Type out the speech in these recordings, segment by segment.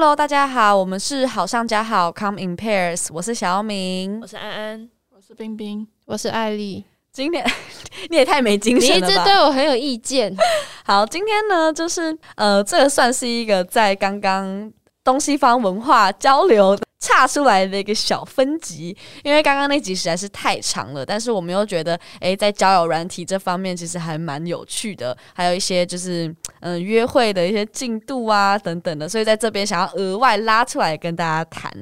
Hello，大家好，我们是好上加好，Come in pairs，我是小敏我，是安安，我是冰冰，我是艾丽，今天 你也太没精神了吧你一直？对我很有意见。好，今天呢，就是呃，这个算是一个在刚刚东西方文化交流岔出来的一个小分级，因为刚刚那集实在是太长了，但是我们又觉得，诶，在交友软体这方面其实还蛮有趣的，还有一些就是嗯、约会的一些进度啊等等的，所以在这边想要额外拉出来跟大家谈。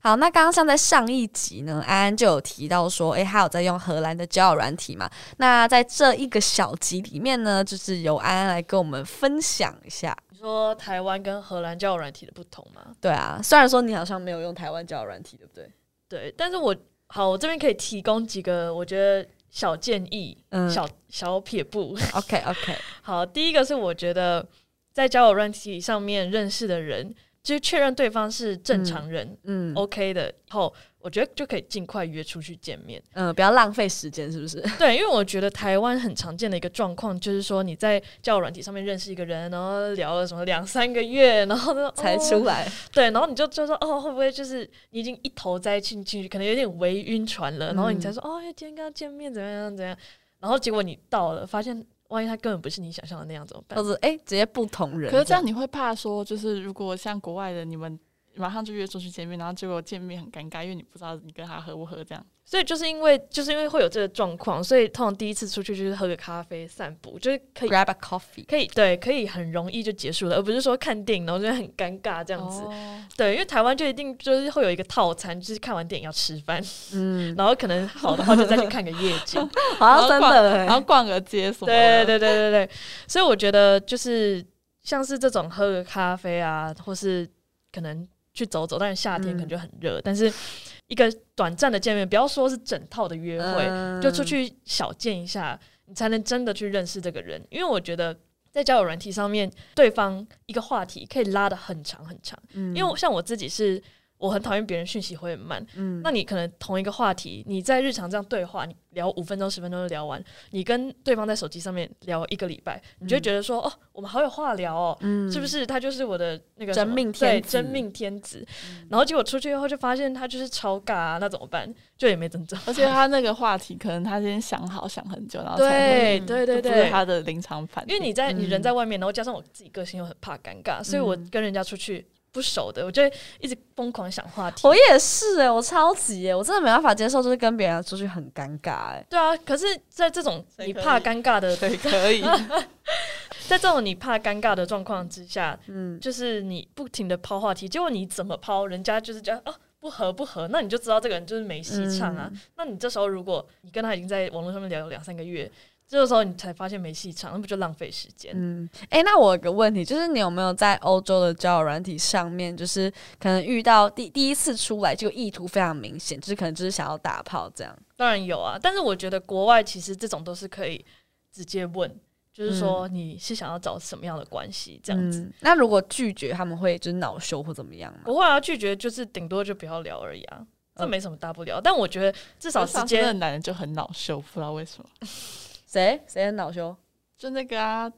好，那刚刚像在上一集呢，安安就有提到说，诶，他有在用荷兰的交友软体嘛？那在这一个小集里面呢，就是由安安来跟我们分享一下。你说台湾跟荷兰交友软体的不同吗？对啊，虽然说你好像没有用台湾交友软体，对不对？对，但是我好，我这边可以提供几个我觉得小建议，嗯小小撇步。OK OK，好，第一个是我觉得在交友软体上面认识的人，就是确认对方是正常人、嗯 o k 的后，我觉得就可以尽快约出去见面。嗯、不要浪费时间，是不是？对，因为我觉得台湾很常见的一个状况，就是说你在交友软体上面认识一个人，然后聊了什么两三个月，然后呢才哦出来，对，然后你就就说哦，会不会就是你已经一头栽进去，可能有点微晕船了，然后你才说、哦，今天跟他见面怎么样怎么样，然后结果你到了，发现万一他根本不是你想象的那样怎么办或？者哎，直接不同人。可是这样你会怕说，就是如果像国外的，你们马上就约出去见面，然后结果见面很尴尬，因为你不知道你跟他合不合，这样。所以就是因为就是因为会有这个状况，所以通常第一次出去就是喝个咖啡散步，就是可以 grab a coffee，可以对可以很容易就结束了，而不是说看电影然后就很尴尬这样子。哦对，因为台湾就一定就是会有一个套餐，就是看完电影要吃饭，嗯，然后可能好的话就再去看个夜景。好像真的欸然后逛个街什么的对的。对对对对，所以我觉得就是像是这种喝个咖啡啊，或是可能去走走，但是夏天可能就很热，但是一个短暂的见面，不要说是整套的约会，嗯就出去小见一下，你才能真的去认识这个人。因为我觉得在交友软体上面，对方一个话题可以拉的很长很长，嗯因为像我自己是。我很讨厌别人讯息会很慢，嗯那你可能同一个话题，你在日常这样对话，你聊五分钟、十分钟就聊完，你跟对方在手机上面聊一个礼拜，你就会觉得说，哦，我们好有话聊哦，嗯是不是？他就是我的那个真命天子对真命天子。然后结果出去以后就发现他就是超尬、啊，那怎么办？就也没怎么着。而且他那个话题，可能他先想好想很久，然后才会对对对就是对，他的临场反应。因为你在你人嗯在外面，然后加上我自己个性又很怕尴尬，所以我嗯跟人家出去不熟的，我就会一直疯狂想话题。我也是哎、我超级哎、我真的没办法接受，就是跟别人出去很尴尬哎、对啊，可是，在这种你怕尴尬的，对可以，在这种你怕尴尬的状况之下，嗯，就是你不停的抛话题，结果你怎么抛，人家就是觉得哦不合不合，那你就知道这个人就是没戏唱啊。嗯那你这时候如果你跟他已经在网络上面聊了两三个月，这个时候你才发现没戏唱，那不就浪费时间？嗯，哎、那我有个问题，就是你有没有在欧洲的交友软体上面，就是可能遇到第第一次出来就意图非常明显，就是可能就是想要打炮这样？当然有啊，但是我觉得国外其实这种都是可以直接问，就是说你是想要找什么样的关系这样子。嗯，那如果拒绝，他们会就是恼羞或怎么样吗？不会啊，拒绝就是顶多就不要聊而已啊，这嗯没什么大不了。但我觉得至少直上次那男人就很恼羞，不知道为什么。谁？谁很恼羞？就那个啊，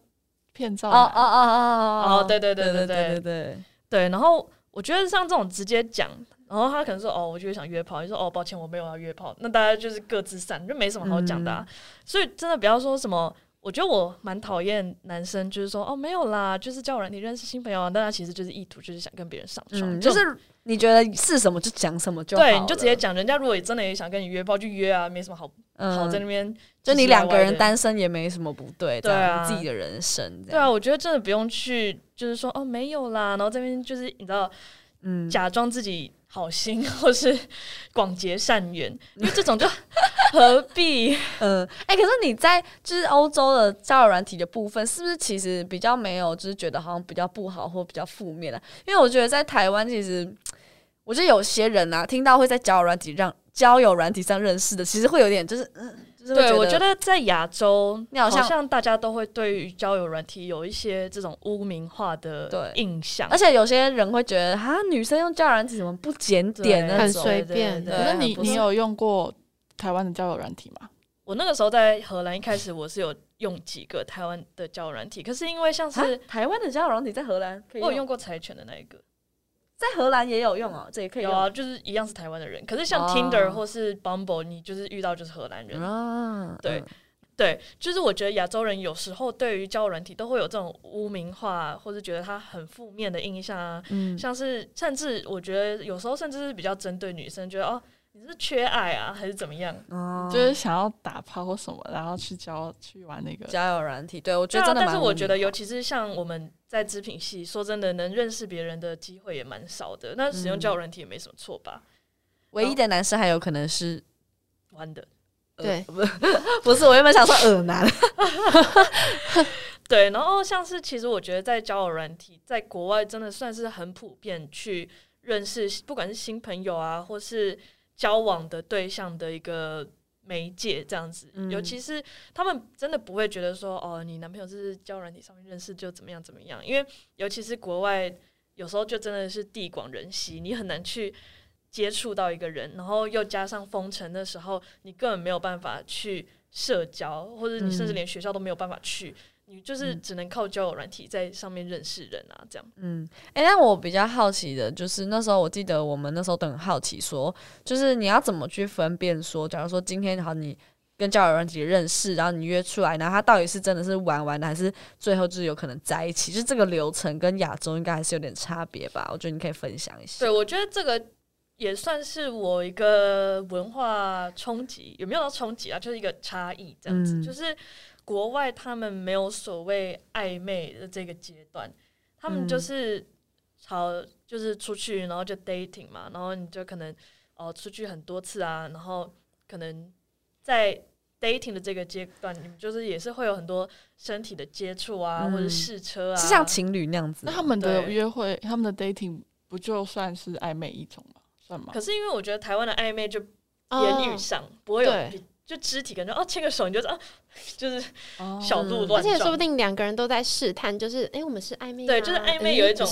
骗照哦哦男哦哦哦，对对对对对对对。对，然后我觉得像这种直接讲，然后他可能说哦，我就是想约炮，你说哦，抱歉，我没有要约炮，那大家就是各自散，就没什么好讲的、啊。所以真的不要说什么，我觉得我蛮讨厌男生就是说哦没有啦，就是叫人你认识新朋友啊，但他其实就是意图就是想跟别人上床，嗯，就是你觉得是什么就讲什么就好对，你就直接讲，人家如果真的也想跟你约炮，就约啊，没什么好好在那嗯，边就你两个人单身也没什么不对，这对啊。自己的人生，对啊，，我觉得真的不用去，就是说哦没有啦，然后这边就是你知道嗯，假装自己好心 或是广结善缘，因为这种就何必？嗯，哎、可是你在就是欧洲的交友软体的部分，是不是其实比较没有，就是觉得好像比较不好或比较负面的？因为我觉得在台湾，其实我觉得有些人啊，听到会在交友软体让交友软体上认识的，其实会有点就是嗯，就是对，我觉得得在亚洲，你好像大家都会对于交友软体有一些这种污名化的对印象，而且有些人会觉得啊，女生用交友软体怎么不检点对那种？很随便对对那你你有用过台湾的交友软体吗？我那个时候在荷兰，一开始我是有用几个台湾的交友软体，可是因为像啊是台湾的交友软体在荷兰可以我有用过柴犬的那一个，在荷兰也有用哦，这也可以用。有啊，就是一样是台湾的人，可是像哦。Tinder 或是 Bumble，你就是遇到就是荷兰人。啊，对对，就是我觉得亚洲人有时候对于交友软体都会有这种污名化，或者觉得他很负面的印象啊，嗯，像是甚至我觉得有时候甚至是比较针对女生，觉得哦你是缺爱啊，还是怎么样？哦就是想要打炮或什么，然后去交去玩那个。交友软体，对我觉得但是我觉得，尤其是像我们在织品系，说真的，能认识别人的机会也蛮少的。那使用交友软体也没什么错吧？唯一的男生还有可能是弯的，对呃不是，我原本想说耳男，对。然后像是其实我觉得在交友软体，在国外真的算是很普遍去认识，不管是新朋友啊，或是交往的对象的一个媒介这样子。嗯尤其是他们真的不会觉得说，哦，你男朋友是交友软体上面认识就怎么样怎么样，因为尤其是国外，有时候就真的是地广人稀，你很难去。接触到一个人，然后又加上封城的时候，你根本没有办法去社交，或者你甚至嗯连学校都没有办法去，你就是只能靠交友软体在上面认识人啊，这样。嗯，哎、但我比较好奇的就是那时候我记得我们那时候都很好奇说，就是你要怎么去分辨说，假如说今天好你跟交友软体认识，然后你约出来，然后他到底是真的是玩玩的，还是最后就是有可能在一起？就是这个流程跟亚洲应该还是有点差别吧？我觉得你可以分享一下。对，我觉得这个也算是我一个文化冲击，有没有到冲击啊？就是一个差异这样子，嗯就是国外他们没有所谓暧昧的这个阶段，他们就嗯是朝就是出去，然后就 dating 嘛，然后你就可能哦、出去很多次啊，然后可能在 dating 的这个阶段，你们就是也是会有很多身体的接触啊，或者嗯试车啊，是像情侣那样子？那他们的约会，他们的 dating 不就算是暧昧一种吗？算吗可？是因为我觉得台湾的暧昧就哦言语上不会有就肢体感觉哦牵个手你就是啊，就是哦小鹿嗯乱撞，而且说不定两个人都在试探，就是哎、诶我们是暧昧吗，对就是暧昧有一种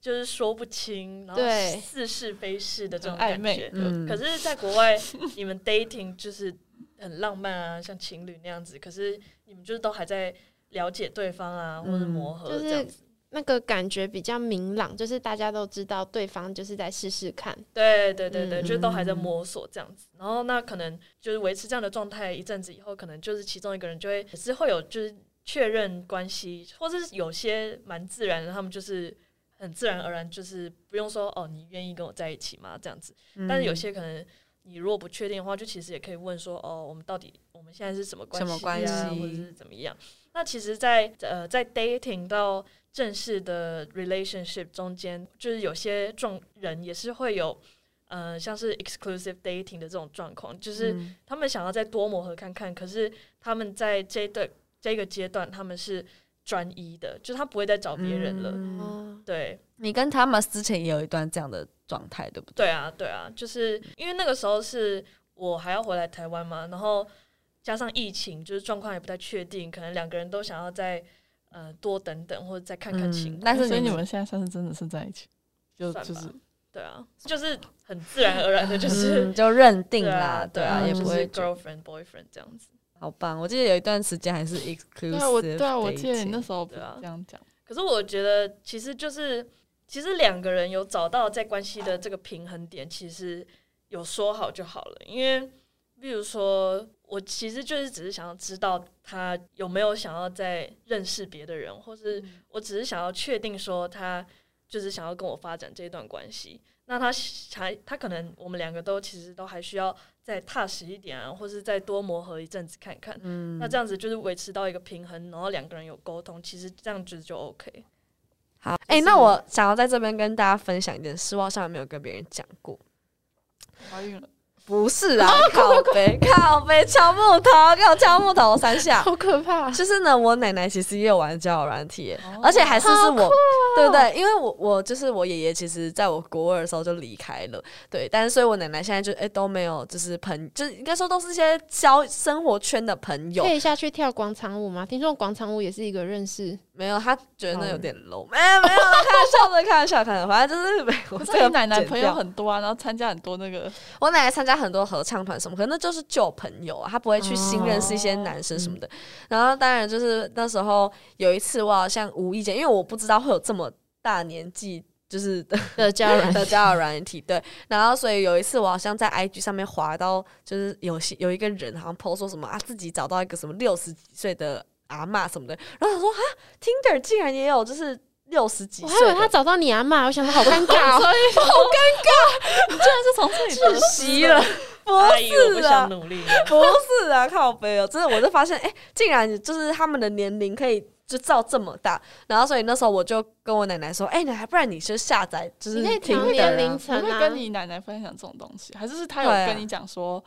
就是说不清，然后似是非是的这种暧感觉。昧嗯，可是，在国外，你们 dating 就是很浪漫啊，像情侣那样子。可是你们就是都还在了解对方啊，或者嗯磨合这样子。那个感觉比较明朗，就是大家都知道对方就是在试试看，对对对对，嗯就都还在摸索这样子。然后那可能就是维持这样的状态一阵子以后，可能就是其中一个人就会也是会有就是确认关系，或者是有些蛮自然的，他们就是很自然而然，就是不用说哦，你愿意跟我在一起吗？这样子。嗯但是有些可能你如果不确定的话，就其实也可以问说哦，我们到底我们现在是什么关系、啊、什么关系或者是怎么样？那其实在，呃在 dating 到正式的 relationship 中间，就是有些状人也是会有。呃，像是 exclusive dating 的这种状况，就是嗯他们想要再多磨合看看，可是他们在这段这个阶段，他们是专一的，就他不会再找别人了。对，你跟他们之前也有一段这样的状态，对不对？对啊，对啊，就是因为那个时候是我还要回来台湾嘛，然后加上疫情，就是状况也不太确定，可能两个人都想要再呃多等等或者再看看情况。嗯但是所以你你们现在算是真的是在一起，就就是对啊，就是很自然而然的，就是、嗯就认定对啦，啊，对啊，嗯也不是会 girlfriend boyfriend 这样子。好棒。我记得有一段时间还是 exclusive，对啊，我对啊，我记得你那时候对啊这样讲，可是我觉得其实就是其实两个人有找到在关系的这个平衡点，其实有说好就好了，因为。比如说，我其实就是只是想要知道他有没有想要再认识别的人，或是我只是想要确定说他就是想要跟我发展这段关系。那他还他可能我们两个都其实都还需要再踏实一点啊，或是再多磨合一阵子看看。嗯那这样子就是维持到一个平衡，然后两个人有沟通，其实这样子就 OK。好，哎、那我想要在这边跟大家分享一件事，我好像没有跟别人讲过。怀孕了，不是啊，靠背靠背敲木头，给我敲木头三下。好可怕！就是呢，我奶奶其实也有玩交友软体，哦而且还是是好我，对不对？因为我我就是我爷爷，其实在我国二的时候就离开了，对，但是所以我奶奶现在就哎、都没有，就是朋，就是应该说都是一些交生活圈的朋友可，以下去跳广场舞吗？听说广场舞也是一个认识，没有，他觉得那有点 low，没有没有啦，开玩笑的，开玩笑，开玩笑，反正就是没有。可这个奶奶朋友很多啊，然后参加很多那个，我奶奶参加很多合唱团什么，可能那就是旧朋友啊，她不会去新认识一些男生什么的。然后当然就是那时候有一次，我好像无意间，因为我不知道会有这么大年纪。就是 的交友软的体交友软体，对。然后所以有一次我好像在 IG 上面滑到，就是有些有一个人好像 PO 说什么啊，自己找到一个什么六十几岁的阿嬷什么的，然后他说啊，Tinder 竟然也有就是六十几岁我，还以为他找到你阿嬷，我想说好尴尬哦。所 以好尴尬，你居然是从这里窒息了，不是啊，努力。不是啊，靠背哦，真的我就发现，哎、竟然就是他们的年龄可以。就照这么大，然后所以那时候我就跟我奶奶说：“哎、奶奶，不然你就下载，就是你可以调 Tinder 年啊龄层啊你会跟，你奶奶分享这种东西，还是是他有跟你讲说，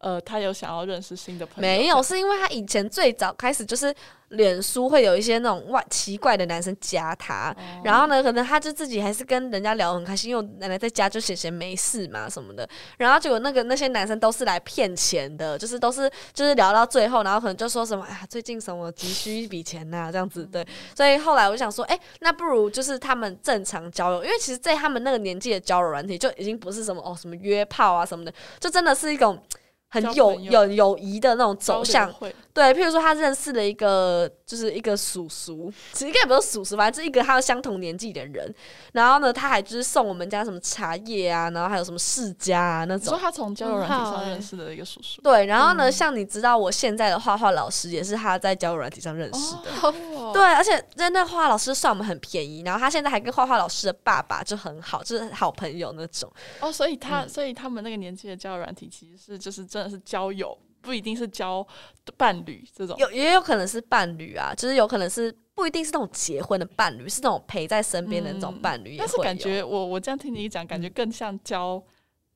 呃，他有想要认识新的朋友？没有，是因为他以前最早开始就是脸书会有一些那种外奇怪的男生加他，哦然后呢，可能他就自己还是跟人家聊得很开心，因为我奶奶在家就闲闲没事嘛什么的，然后结果那个那些男生都是来骗钱的，就是都是就是聊到最后，然后可能就说什么哎呀最近什么急需一笔钱呐、这样子对，所以后来我就想说，哎、那不如就是他们正常交友，因为其实，在他们那个年纪的交友软体就已经不是什么哦什么约炮啊什么的，就真的是一种。很有友有友谊的那种走向，会对，譬如说他认识了一个，就是一个叔叔，其实应该也不是叔叔，反正是一个他相同年纪的人。然后呢，他还就是送我们家什么茶叶啊，然后还有什么世家啊那种。你说他从交友软体上认识的一个叔叔，对，然后呢，像你知道，我现在的画画老师也是他在交友软体上认识的。哦，对，而且真的画画老师算我们很便宜，然后他现在还跟画画老师的爸爸就很好，就是好朋友那种。哦，所以他，嗯所以他们那个年纪的交友软体其实是就是真的是交友，不一定是交伴侣这种。有也有可能是伴侣啊，就是有可能是不一定是那种结婚的伴侣，是那种陪在身边的那种嗯伴侣。但是感觉我我这样听你一讲，感觉更像交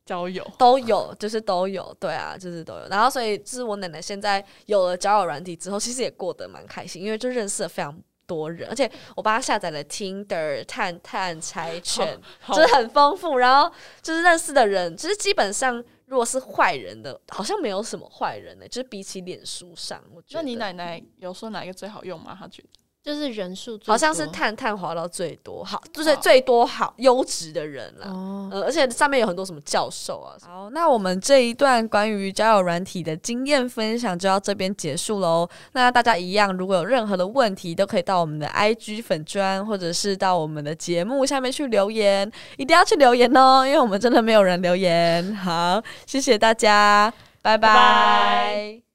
交友。都有，就是都有，对啊，就是都有。然后所以就是我奶奶现在有了交友软体之后，其实也过得蛮开心，因为就认识了非常多人，而且我帮他下载了 Tinder、探探、柴犬，就是很丰富。然后就是认识的人，其实基本上如果是坏人的，好像没有什么坏人呢、就是比起脸书上，我觉得那你奶奶有说哪一个最好用吗？她觉得就是人数好像是探探滑到最多，好，就是最多好优质的人啦。哦，呃，而且上面有很多什么教授啊。好，那我们这一段关于交友软体的经验分享就到这边结束喽。那大家一样，如果有任何的问题，都可以到我们的 IG 粉砖，或者是到我们的节目下面去留言，一定要去留言哦，因为我们真的没有人留言。好，谢谢大家，拜拜拜